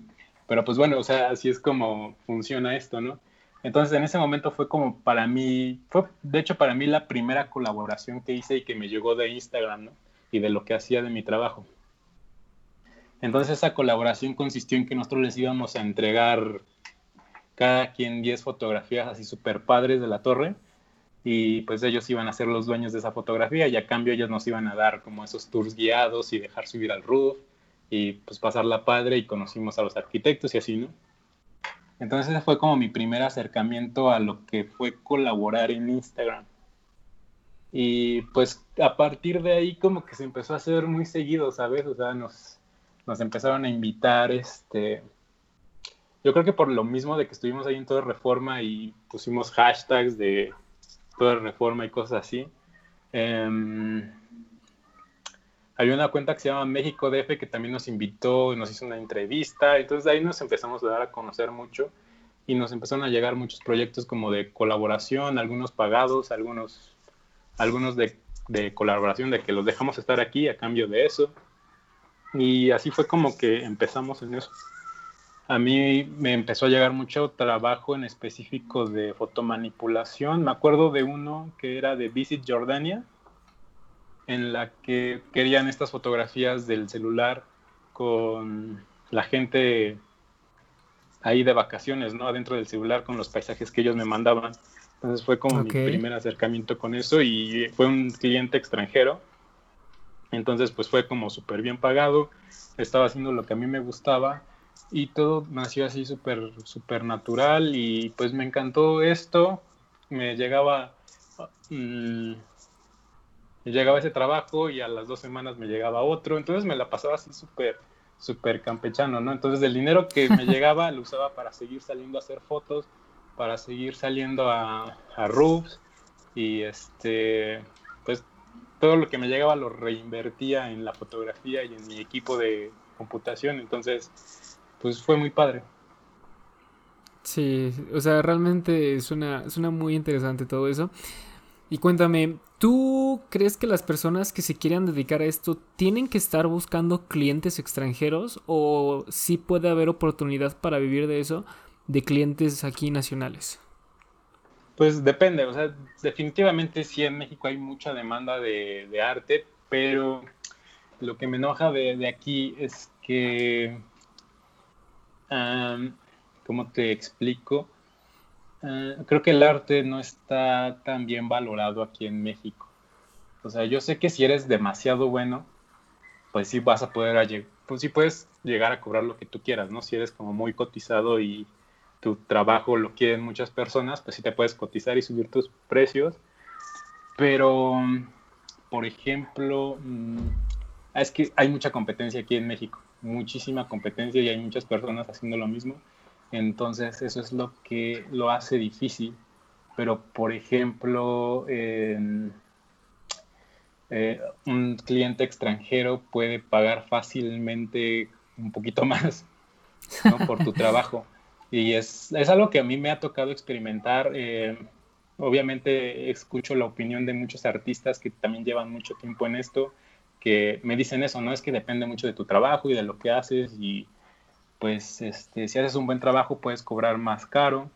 Pero pues bueno, o sea, así es como funciona esto, ¿no? Entonces en ese momento fue como para mí, fue de hecho para mí la primera colaboración que hice y que me llegó de Instagram, ¿no? Y de lo que hacía de mi trabajo. Entonces esa colaboración consistió en que nosotros les íbamos a entregar cada quien 10 fotografías así súper padres de la torre y pues ellos iban a ser los dueños de esa fotografía y a cambio ellos nos iban a dar como esos tours guiados y dejar subir al roof y pues pasarla padre y conocimos a los arquitectos y así, ¿no? Entonces fue como mi primer acercamiento a lo que fue colaborar en Instagram. Y pues a partir de ahí como que se empezó a hacer muy seguido, ¿sabes? O sea, nos, nos empezaron a invitar, este... Yo creo que por lo mismo de que estuvimos ahí en toda reforma y pusimos hashtags de toda reforma y cosas así. Eh, había una cuenta que se llama México DF que también nos invitó, nos hizo una entrevista, entonces ahí nos empezamos a dar a conocer mucho y nos empezaron a llegar muchos proyectos como de colaboración, algunos pagados, algunos algunos de, colaboración, de que los dejamos estar aquí a cambio de eso. Y así fue como que empezamos en eso. A mí me empezó a llegar mucho trabajo en específico de fotomanipulación. Me acuerdo de uno que era de Visit Jordania, en la que querían estas fotografías del celular con la gente ahí de vacaciones, ¿no? Adentro del celular con los paisajes que ellos me mandaban. Entonces fue como mi primer acercamiento con eso y fue un cliente extranjero. Entonces pues fue como súper bien pagado, estaba haciendo lo que a mí me gustaba y todo nació así súper súper natural y pues me encantó esto. Me llegaba mm, me llegaba ese trabajo y a las dos semanas me llegaba otro, entonces me la pasaba así súper súper campechano, ¿no? Entonces el dinero que me *laughs* llegaba lo usaba para seguir saliendo a hacer fotos, para seguir saliendo a, a roofs y este pues todo lo que me llegaba lo reinvertía en la fotografía y en mi equipo de computación. Entonces pues fue muy padre. Sí, o sea, realmente suena, suena muy interesante todo eso. Y cuéntame, ¿tú crees que las personas que se quieran dedicar a esto tienen que estar buscando clientes extranjeros o sí puede haber oportunidad para vivir de eso de clientes aquí nacionales? Pues depende, o sea, definitivamente sí en México hay mucha demanda de, arte, pero lo que me enoja de, aquí es que, ¿cómo te explico? Eh, creo que el arte no está tan bien valorado aquí en México. O sea, yo sé que si eres demasiado bueno, pues sí vas a poder, pues sí puedes llegar a cobrar lo que tú quieras, ¿no? Si eres como muy cotizado y tu trabajo lo quieren muchas personas, pues sí te puedes cotizar y subir tus precios. Pero, por ejemplo, mm, es que hay mucha competencia aquí en México, muchísima competencia y hay muchas personas haciendo lo mismo. Entonces eso es lo que lo hace difícil. Pero, por ejemplo, eh, un cliente extranjero puede pagar fácilmente un poquito *laughs* más por tu trabajo. Y es, algo que a mí me ha tocado experimentar. Eh, obviamente escucho la opinión de muchos artistas que también llevan mucho tiempo en esto, que me dicen eso, ¿no? Es que depende mucho de tu trabajo y de lo que haces y pues este, si haces un buen trabajo puedes cobrar más caro,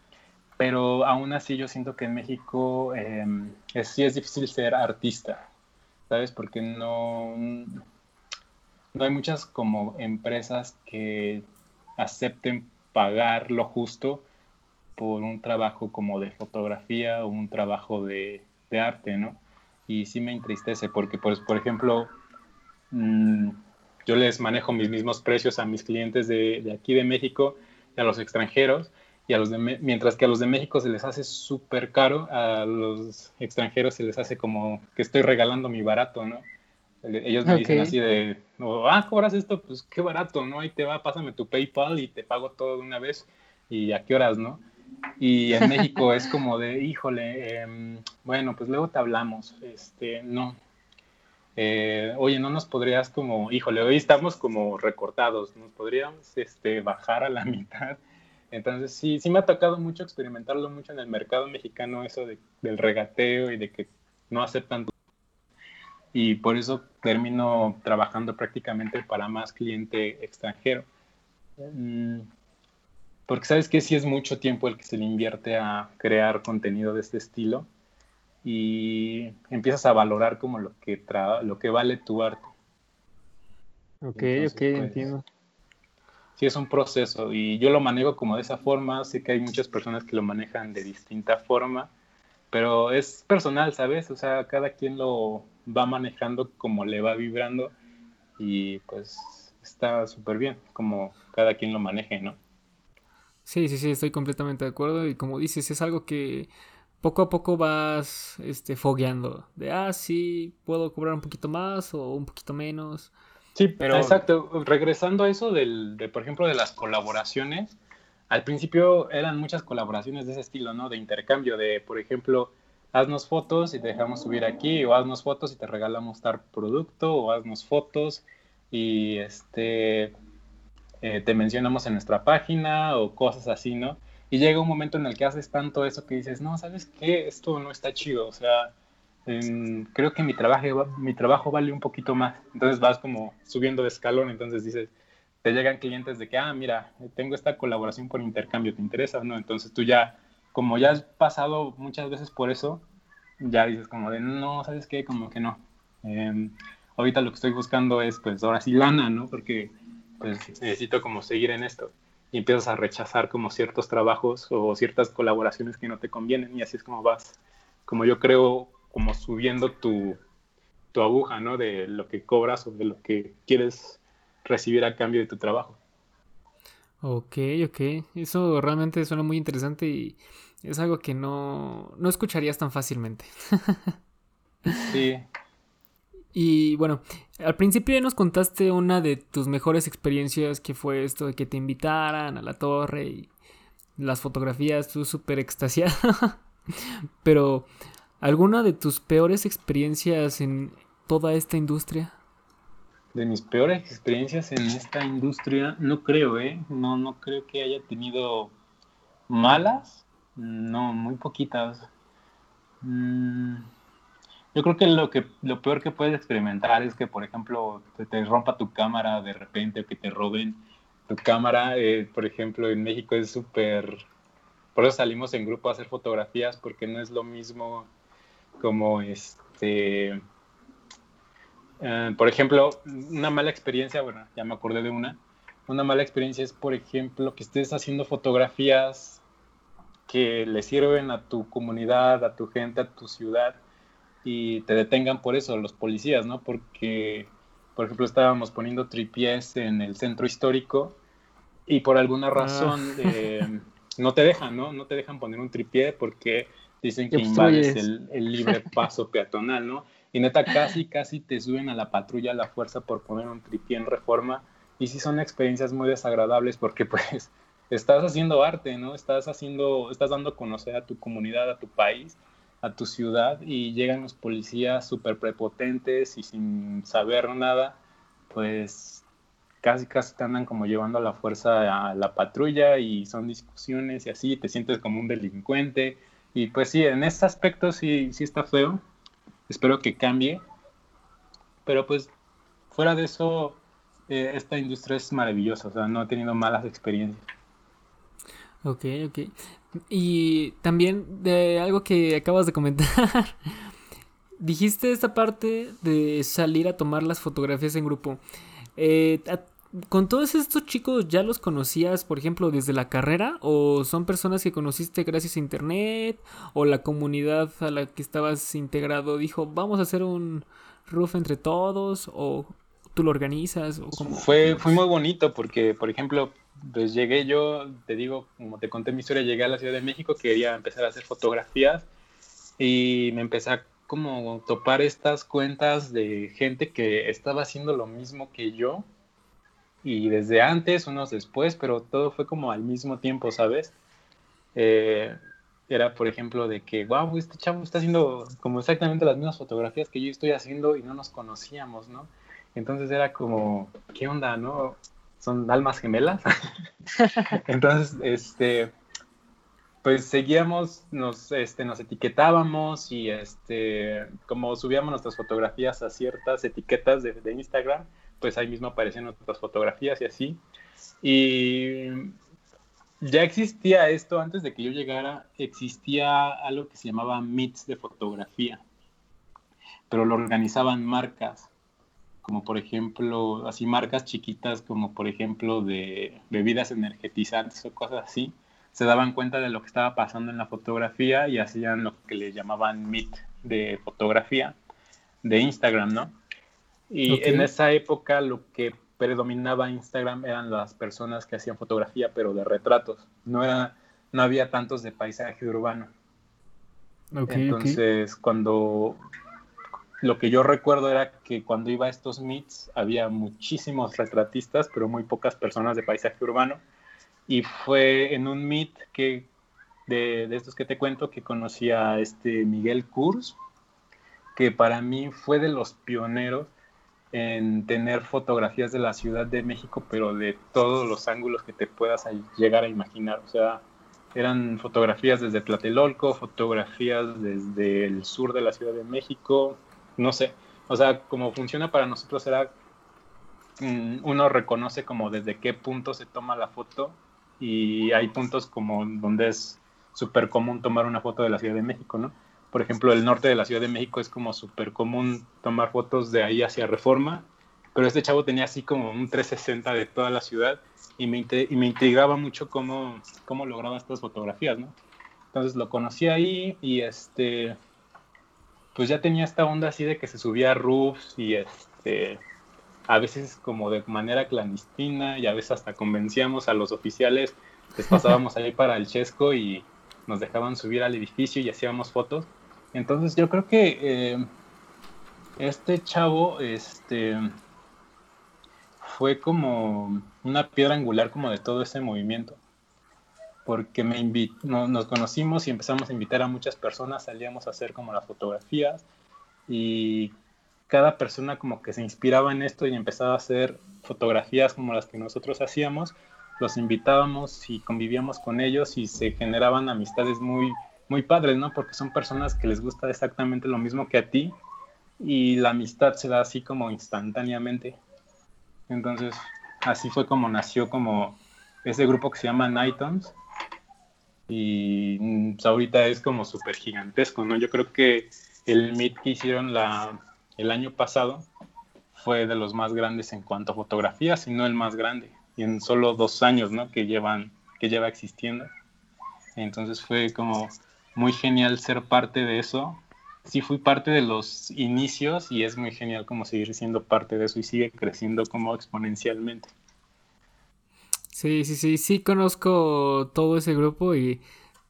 pero aún así yo siento que en México em, es, sí es difícil ser artista, ¿sabes? Porque no, no hay muchas como empresas que acepten pagar lo justo por un trabajo como de fotografía o un trabajo de, arte, ¿no? Y sí me entristece porque, pues, por ejemplo, mm, yo les manejo mis mismos precios a mis clientes de, aquí de México y a los extranjeros, y a los de, mientras que a los de México se les hace súper caro, a los extranjeros se les hace como que estoy regalando mi barato, ¿no? Ellos me dicen así de, ah, cobras esto, pues qué barato, ¿no? Ahí te va, pásame tu PayPal y te pago todo de una vez y a qué horas, ¿no? Y en México es como de, híjole, em, bueno, pues luego te hablamos, este, no, eh, oye, no nos podrías como, híjole, hoy estamos como recortados, nos podríamos este, bajar a la *laughs* mitad. Entonces sí, sí me ha tocado mucho experimentarlo mucho en el mercado mexicano, eso de, del regateo y de que no aceptan. Y por eso termino trabajando prácticamente para más cliente extranjero. Mm, porque sabes que sí es mucho tiempo el que se le invierte a crear contenido de este estilo y empiezas a valorar como lo que, lo que vale tu arte. Ok, ok, pues, entiendo. Sí, es un proceso y yo lo manejo como de esa forma, sé que hay muchas personas que lo manejan de distinta forma, pero es personal, ¿sabes? O sea, cada quien lo va manejando como le va vibrando y pues está súper bien como cada quien lo maneje, ¿no? Sí, sí, sí, estoy completamente de acuerdo y como dices, es algo que poco a poco vas este, fogueando. De, ah, sí, puedo cobrar un poquito más o un poquito menos. Sí, pero... Exacto. Regresando a eso del, de, por ejemplo, de las colaboraciones. Al principio eran muchas colaboraciones de ese estilo, ¿no? De intercambio, de, por ejemplo, haznos fotos y te dejamos subir aquí, o haznos fotos y te regalamos tal producto, o haznos fotos y este, eh, te mencionamos en nuestra página, o cosas así, ¿no? Y llega un momento en el que haces tanto eso que dices, no, ¿sabes qué? Esto no está chido. O sea, creo que mi trabajo, mi trabajo vale un poquito más. Entonces vas como subiendo de escalón. Entonces dices, te llegan clientes de que, ah, mira, tengo esta colaboración por intercambio, ¿te interesa no? Entonces tú ya, como ya has pasado muchas veces por eso, ya dices como de, no, ¿sabes qué? Como que no. Em, ahorita lo que estoy buscando es, pues, ahora sí lana, ¿no? Porque, pues, necesito como seguir en esto y empiezas a rechazar como ciertos trabajos o ciertas colaboraciones que no te convienen y así es como vas, como yo creo, como subiendo tu, tu aguja, ¿no? De lo que cobras o de lo que quieres recibir a cambio de tu trabajo. Ok, ok. Eso realmente suena muy interesante y es algo que no, no escucharías tan fácilmente. *laughs* sí, y bueno, al principio ya nos contaste una de tus mejores experiencias que fue esto de que te invitaran a la torre y las fotografías, tú súper extasiada. *laughs* Pero, ¿alguna de tus peores experiencias en toda esta industria? De mis peores experiencias en esta industria, no creo, ¿eh? No, no creo que haya tenido ¿Malas? No, muy poquitas. Mm, yo creo que lo que lo peor que puedes experimentar es que, por ejemplo, te, rompa tu cámara de repente que te roben tu cámara. Eh, por ejemplo, en México es súper... Por eso salimos en grupo a hacer fotografías porque no es lo mismo como este... Eh, por ejemplo, una mala experiencia, bueno, ya me acordé de una. Una mala experiencia es, por ejemplo, que estés haciendo fotografías que le sirven a tu comunidad, a tu gente, a tu ciudad y te detengan por eso los policías, ¿no? Porque, por ejemplo, estábamos poniendo tripiés en el centro histórico y por alguna ah. razón eh, no te dejan, ¿no? No te dejan poner un tripié porque dicen que invades el, el, libre paso peatonal, ¿no? Y neta, casi, casi te suben a la patrulla a la fuerza por poner un tripié en reforma. Y sí son experiencias muy desagradables porque *laughs* pues estás haciendo arte, ¿no? Estás haciendo, estás dando a conocer a tu comunidad, a tu país a tu ciudad y llegan los policías súper prepotentes y sin saber nada, pues casi casi te andan como llevando a la fuerza a la patrulla y son discusiones y así, te sientes como un delincuente. Y pues sí, en este aspecto sí, sí está feo. Espero que cambie. Pero pues fuera de eso, eh, esta industria es maravillosa, o sea, no he tenido malas experiencias. Ok, ok. Y también de algo que acabas de comentar. *laughs* Dijiste esta parte de salir a tomar las fotografías en grupo. Eh, ¿Con todos estos chicos ya los conocías, por ejemplo, desde la carrera? ¿O son personas que conociste gracias a internet? ¿O la comunidad a la que estabas integrado dijo, vamos a hacer un roof entre todos? ¿O tú lo organizas? ¿O Fue, fue muy bonito porque, por ejemplo, pues llegué yo, te digo, como te conté mi historia, llegué a la Ciudad de México, quería empezar a hacer fotografías y me empecé a como topar estas cuentas de gente que estaba haciendo lo mismo que yo y desde antes, unos después, pero todo fue como al mismo tiempo, ¿sabes? Eh, era, por ejemplo, de que, wow, este chavo está haciendo como exactamente las mismas fotografías que yo estoy haciendo y no nos conocíamos, ¿no? Entonces era como, ¿qué onda, no? son almas gemelas. *laughs* Entonces, este, pues seguíamos, nos, este, nos etiquetábamos y este, como subíamos nuestras fotografías a ciertas etiquetas de, de Instagram, pues ahí mismo aparecían nuestras fotografías y así. Y ya existía esto antes de que yo llegara, existía algo que se llamaba meets de fotografía, pero lo organizaban marcas como por ejemplo, así marcas chiquitas como por ejemplo de bebidas energetizantes o cosas así, se daban cuenta de lo que estaba pasando en la fotografía y hacían lo que le llamaban meet de fotografía de Instagram, ¿no? Y en esa época lo que predominaba Instagram eran las personas que hacían fotografía, pero de retratos. No, era, no había tantos de paisaje urbano. Entonces, cuando lo que yo recuerdo era que cuando iba a estos meets había muchísimos retratistas, pero muy pocas personas de paisaje urbano. Y fue en un meet que, de, estos que te cuento que conocí a este Miguel Kurz, que para mí fue de los pioneros en tener fotografías de la Ciudad de México, pero de todos los ángulos que te puedas llegar a imaginar. O sea, eran fotografías desde Tlatelolco, fotografías desde el sur de la Ciudad de México, no sé, o sea, como funciona para nosotros era, mm, uno reconoce como desde qué punto se toma la foto y hay puntos como donde es súper común tomar una foto de la Ciudad de México, ¿no? Por ejemplo, el norte de la Ciudad de México es como súper común tomar fotos de ahí hacia Reforma, pero este chavo tenía así como un 360 de toda la ciudad y me, y me intrigaba mucho cómo, cómo lograba estas fotografías, ¿no? Entonces lo conocí ahí y este pues ya tenía esta onda así de que se subía a roofs y este a veces como de manera clandestina y a veces hasta convencíamos a los oficiales, les *laughs* pasábamos ahí para el Chesco y nos dejaban subir al edificio y hacíamos fotos. Entonces yo creo que eh, este chavo este, fue como una piedra angular como de todo ese movimiento. Porque me nos conocimos y empezamos a invitar a muchas personas, salíamos a hacer como las fotografías y cada persona como que se inspiraba en esto y empezaba a hacer fotografías como las que nosotros hacíamos. Los invitábamos y convivíamos con ellos y se generaban amistades muy, muy padres, ¿no? Porque son personas que les gusta exactamente lo mismo que a ti y la amistad se da así como instantáneamente. Entonces, así fue como nació como ese grupo que se llama Nightons y mm, ahorita es como súper gigantesco, ¿no? Yo creo que el meet que hicieron la, el año pasado fue de los más grandes en cuanto a fotografías, y no el más grande, y en solo dos años, ¿no? Que llevan, que lleva existiendo. Entonces fue como muy genial ser parte de eso. Sí fui parte de los inicios y es muy genial como seguir siendo parte de eso y sigue creciendo como exponencialmente. Sí, sí, sí, sí conozco todo ese grupo y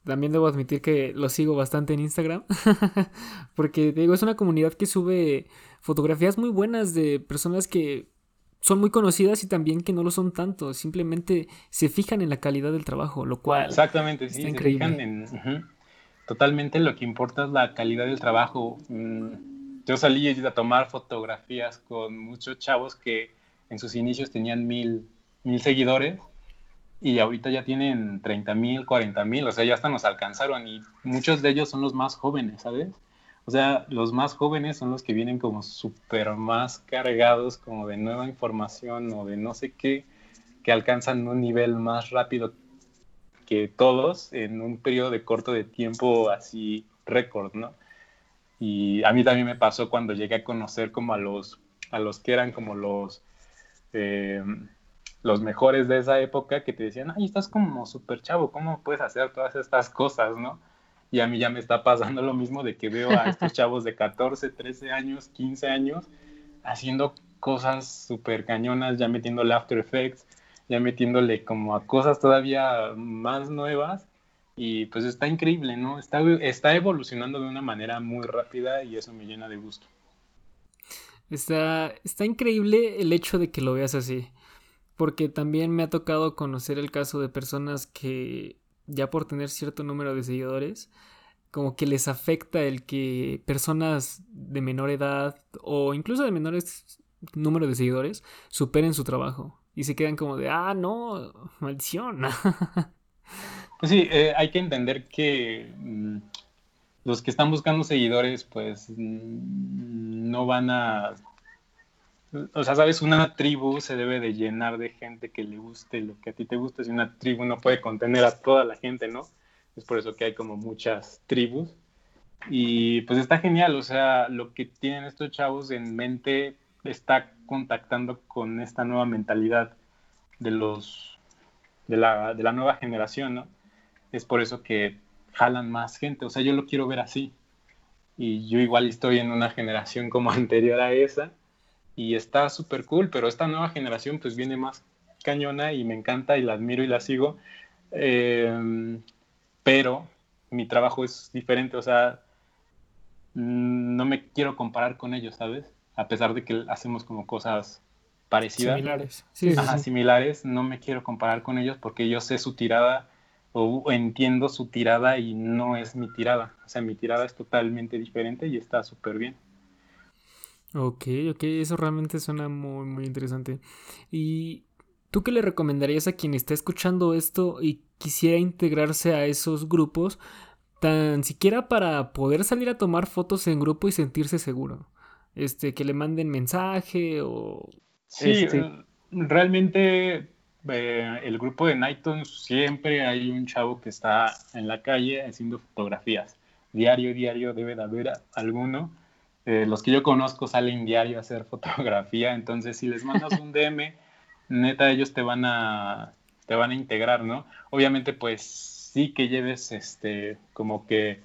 también debo admitir que lo sigo bastante en Instagram. *laughs* Porque digo, es una comunidad que sube fotografías muy buenas de personas que son muy conocidas y también que no lo son tanto. Simplemente se fijan en la calidad del trabajo, lo cual. Exactamente, sí, se fijan en. Totalmente lo que importa es la calidad del trabajo. Mm, yo salí a tomar fotografías con muchos chavos que en sus inicios tenían mil, mil seguidores y ahorita ya tienen 30 mil, 40 mil, o sea, ya hasta nos alcanzaron y muchos de ellos son los más jóvenes, ¿sabes? O sea, los más jóvenes son los que vienen como súper más cargados como de nueva información o de no sé qué, que alcanzan un nivel más rápido que todos en un periodo de corto de tiempo así récord, ¿no? Y a mí también me pasó cuando llegué a conocer como a los, a los que eran como los... Eh, los mejores de esa época que te decían, ay, estás como súper chavo, ¿cómo puedes hacer todas estas cosas, no? Y a mí ya me está pasando lo mismo de que veo a estos *laughs* chavos de 14, 13 años, 15 años, haciendo cosas súper cañonas, ya metiéndole After Effects, ya metiéndole como a cosas todavía más nuevas. Y pues está increíble, ¿no? Está, está evolucionando de una manera muy rápida y eso me llena de gusto. Está, está increíble el hecho de que lo veas así porque también me ha tocado conocer el caso de personas que ya por tener cierto número de seguidores, como que les afecta el que personas de menor edad o incluso de menores número de seguidores superen su trabajo y se quedan como de, ah, no, maldición. Pues *laughs* sí, eh, hay que entender que mm, los que están buscando seguidores, pues mm, no van a o sea, sabes, una tribu se debe de llenar de gente que le guste lo que a ti te gusta. Si una tribu no puede contener a toda la gente, ¿no? Es por eso que hay como muchas tribus. Y pues está genial, o sea, lo que tienen estos chavos en mente está contactando con esta nueva mentalidad de los de la, de la nueva generación, ¿no? Es por eso que jalan más gente, o sea, yo lo quiero ver así. Y yo igual estoy en una generación como *laughs* anterior a esa, y está súper cool, pero esta nueva generación pues viene más cañona y me encanta y la admiro y la sigo, em, pero mi trabajo es diferente, o sea, no me quiero comparar con ellos, ¿sabes? A pesar de que hacemos como cosas parecidas. Similares. Sí, similares, no me quiero comparar con ellos porque yo sé su tirada o entiendo su tirada y no es mi tirada. O sea, mi tirada es totalmente diferente y está súper bien. Ok, ok, eso realmente suena muy, muy interesante. ¿Y tú qué le recomendarías a quien está escuchando esto y quisiera integrarse a esos grupos, tan siquiera para poder salir a tomar fotos en grupo y sentirse seguro? Este, que le manden mensaje o... Sí, este eh, realmente eh, el grupo de Nighton siempre hay un chavo que está en la calle haciendo fotografías. Diario, diario debe de haber alguno eh, los que yo conozco salen diario a hacer fotografía, entonces si les mandas un DM, neta ellos te van a te van a integrar, ¿no? Obviamente pues sí que lleves este como que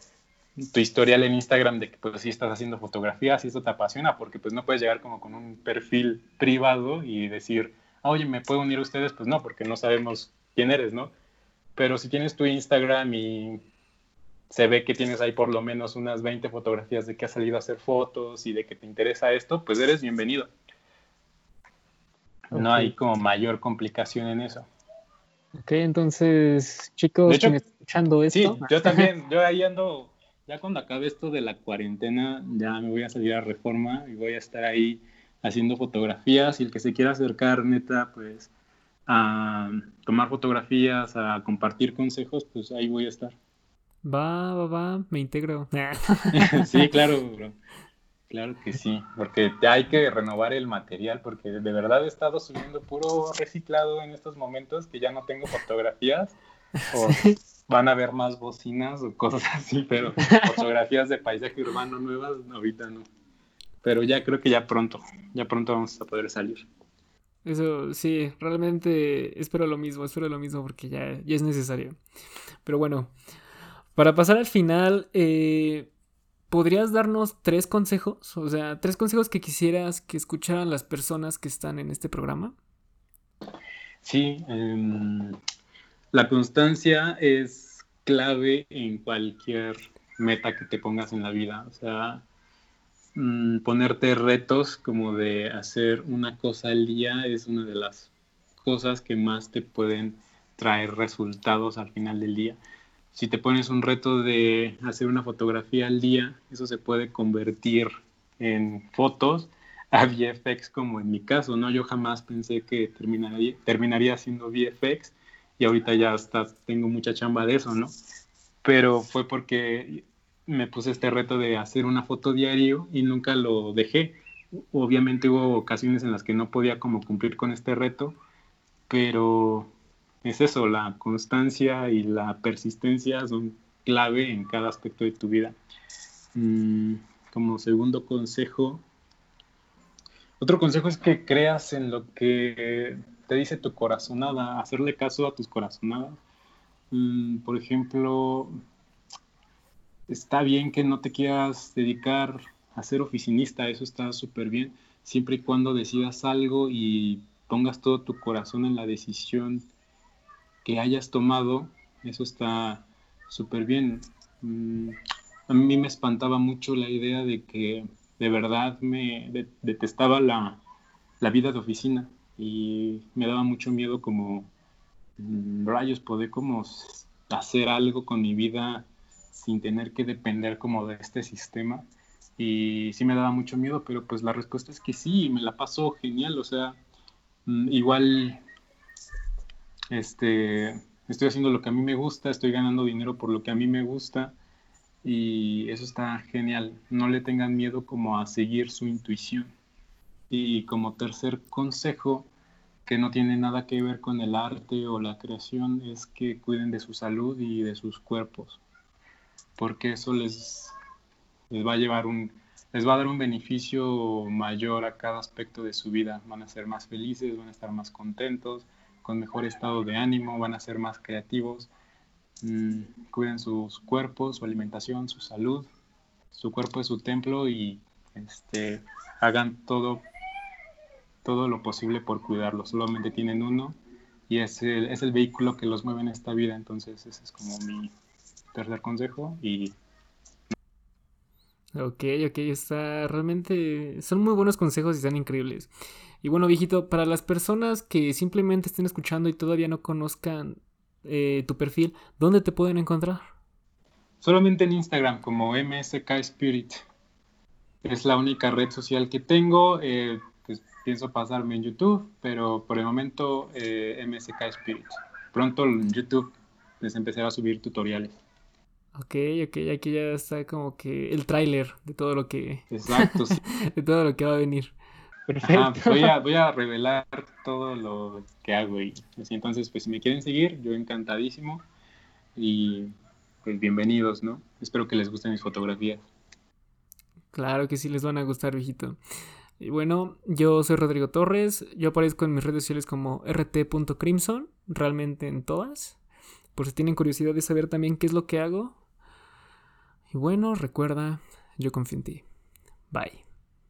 tu historial en Instagram de que pues sí estás haciendo fotografías y eso te apasiona porque pues no puedes llegar como con un perfil privado y decir, ah, oye, ¿me puedo unir a ustedes? Pues no, porque no sabemos quién eres, ¿no? Pero si tienes tu Instagram y se ve que tienes ahí por lo menos unas 20 fotografías de que has salido a hacer fotos y de que te interesa esto, pues eres bienvenido. No hay como mayor complicación en eso. Ok, entonces, chicos, hecho, escuchando esto. Sí, yo también, *laughs* yo ahí ando, ya cuando acabe esto de la cuarentena, ya me voy a salir a reforma y voy a estar ahí haciendo fotografías y el que se quiera acercar, neta, pues a tomar fotografías, a compartir consejos, pues ahí voy a estar. Va, va, va, me integro. *laughs* sí, claro, bro. Claro que sí, porque hay que renovar el material, porque de verdad he estado subiendo puro reciclado en estos momentos que ya no tengo fotografías, *laughs* o van a ver más bocinas o cosas *laughs* así, pero fotografías de paisaje urbano nuevas, ahorita no. Pero ya creo que ya pronto, ya pronto vamos a poder salir. Eso sí, realmente espero lo mismo, espero lo mismo porque ya, ya es necesario. Pero bueno, para pasar al final, eh, ¿podrías darnos tres consejos? O sea, tres consejos que quisieras que escucharan las personas que están en este programa. Sí, em, la constancia es clave en cualquier meta que te pongas en la vida. O sea, Mm, ponerte retos como de hacer una cosa al día es una de las cosas que más te pueden traer resultados al final del día. Si te pones un reto de hacer una fotografía al día, eso se puede convertir en fotos *laughs* a VFX como en mi caso, ¿no? Yo jamás pensé que terminaría, terminaría haciendo VFX y ahorita ya hasta tengo mucha chamba de eso, ¿no? Pero fue porque me puse este reto de hacer una foto diario y nunca lo dejé. Obviamente hubo ocasiones en las que no podía como cumplir con este reto, pero es eso, la constancia y la persistencia son clave en cada aspecto de tu vida. Mm, como segundo consejo, otro consejo es que creas en lo que te dice tu corazonada, hacerle caso a tus corazonadas. Mm, por ejemplo, está bien que no te quieras dedicar a ser oficinista, eso está súper bien, siempre y cuando decidas algo y pongas todo tu corazón en la decisión que hayas tomado, eso está súper bien. Mm, a mí me espantaba mucho la idea de que de verdad me detestaba la, la, vida de oficina y me daba mucho miedo como mm, rayos poder como hacer algo con mi vida sin tener que depender como de este sistema. Y sí me daba mucho miedo, pero pues la respuesta es que sí, me la paso genial, o sea, mm, igual este, estoy haciendo lo que a mí me gusta, estoy ganando dinero por lo que a mí me gusta y eso está genial. No le tengan miedo como a seguir su intuición. Y como tercer consejo, que no tiene nada que ver con el arte o la creación, es que cuiden de su salud y de sus cuerpos porque eso les, les va a llevar un, les va a dar un beneficio mayor a cada aspecto de su vida. Van a ser más felices, van a estar más contentos, con mejor estado de ánimo, van a ser más creativos. Mm, cuiden sus cuerpos, su alimentación, su salud. Su cuerpo es su templo y este, hagan todo, todo lo posible por cuidarlo. Solamente tienen uno y es el, es el vehículo que los mueve en esta vida. Entonces ese es como mi, tercer consejo y... Ok, ok, está realmente... Son muy buenos consejos y están increíbles. Y bueno, viejito, para las personas que simplemente estén escuchando y todavía no conozcan eh, tu perfil, ¿dónde te pueden encontrar? Solamente en Instagram, como MSK Spirit. Es la única red social que tengo. Eh, pienso pasarme en YouTube, pero por el momento eh, MSK Spirit. Pronto en YouTube les empezaré a subir tutoriales. Ok, ok, aquí ya está como que el tráiler de todo lo que... *laughs* Exacto, de todo lo que va a venir. Perfecto. voy, a, voy a revelar todo lo que hago y entonces pues si me quieren seguir, yo encantadísimo y pues bienvenidos, ¿no? Espero que les gusten mis fotografías. Claro que sí les van a gustar, viejito. Y bueno, yo soy Rodrigo Torres, yo aparezco en mis redes sociales como rt.crimson, realmente en todas. Por si tienen curiosidad de saber también qué es lo que hago, y bueno, recuerda, yo confío en ti. Bye.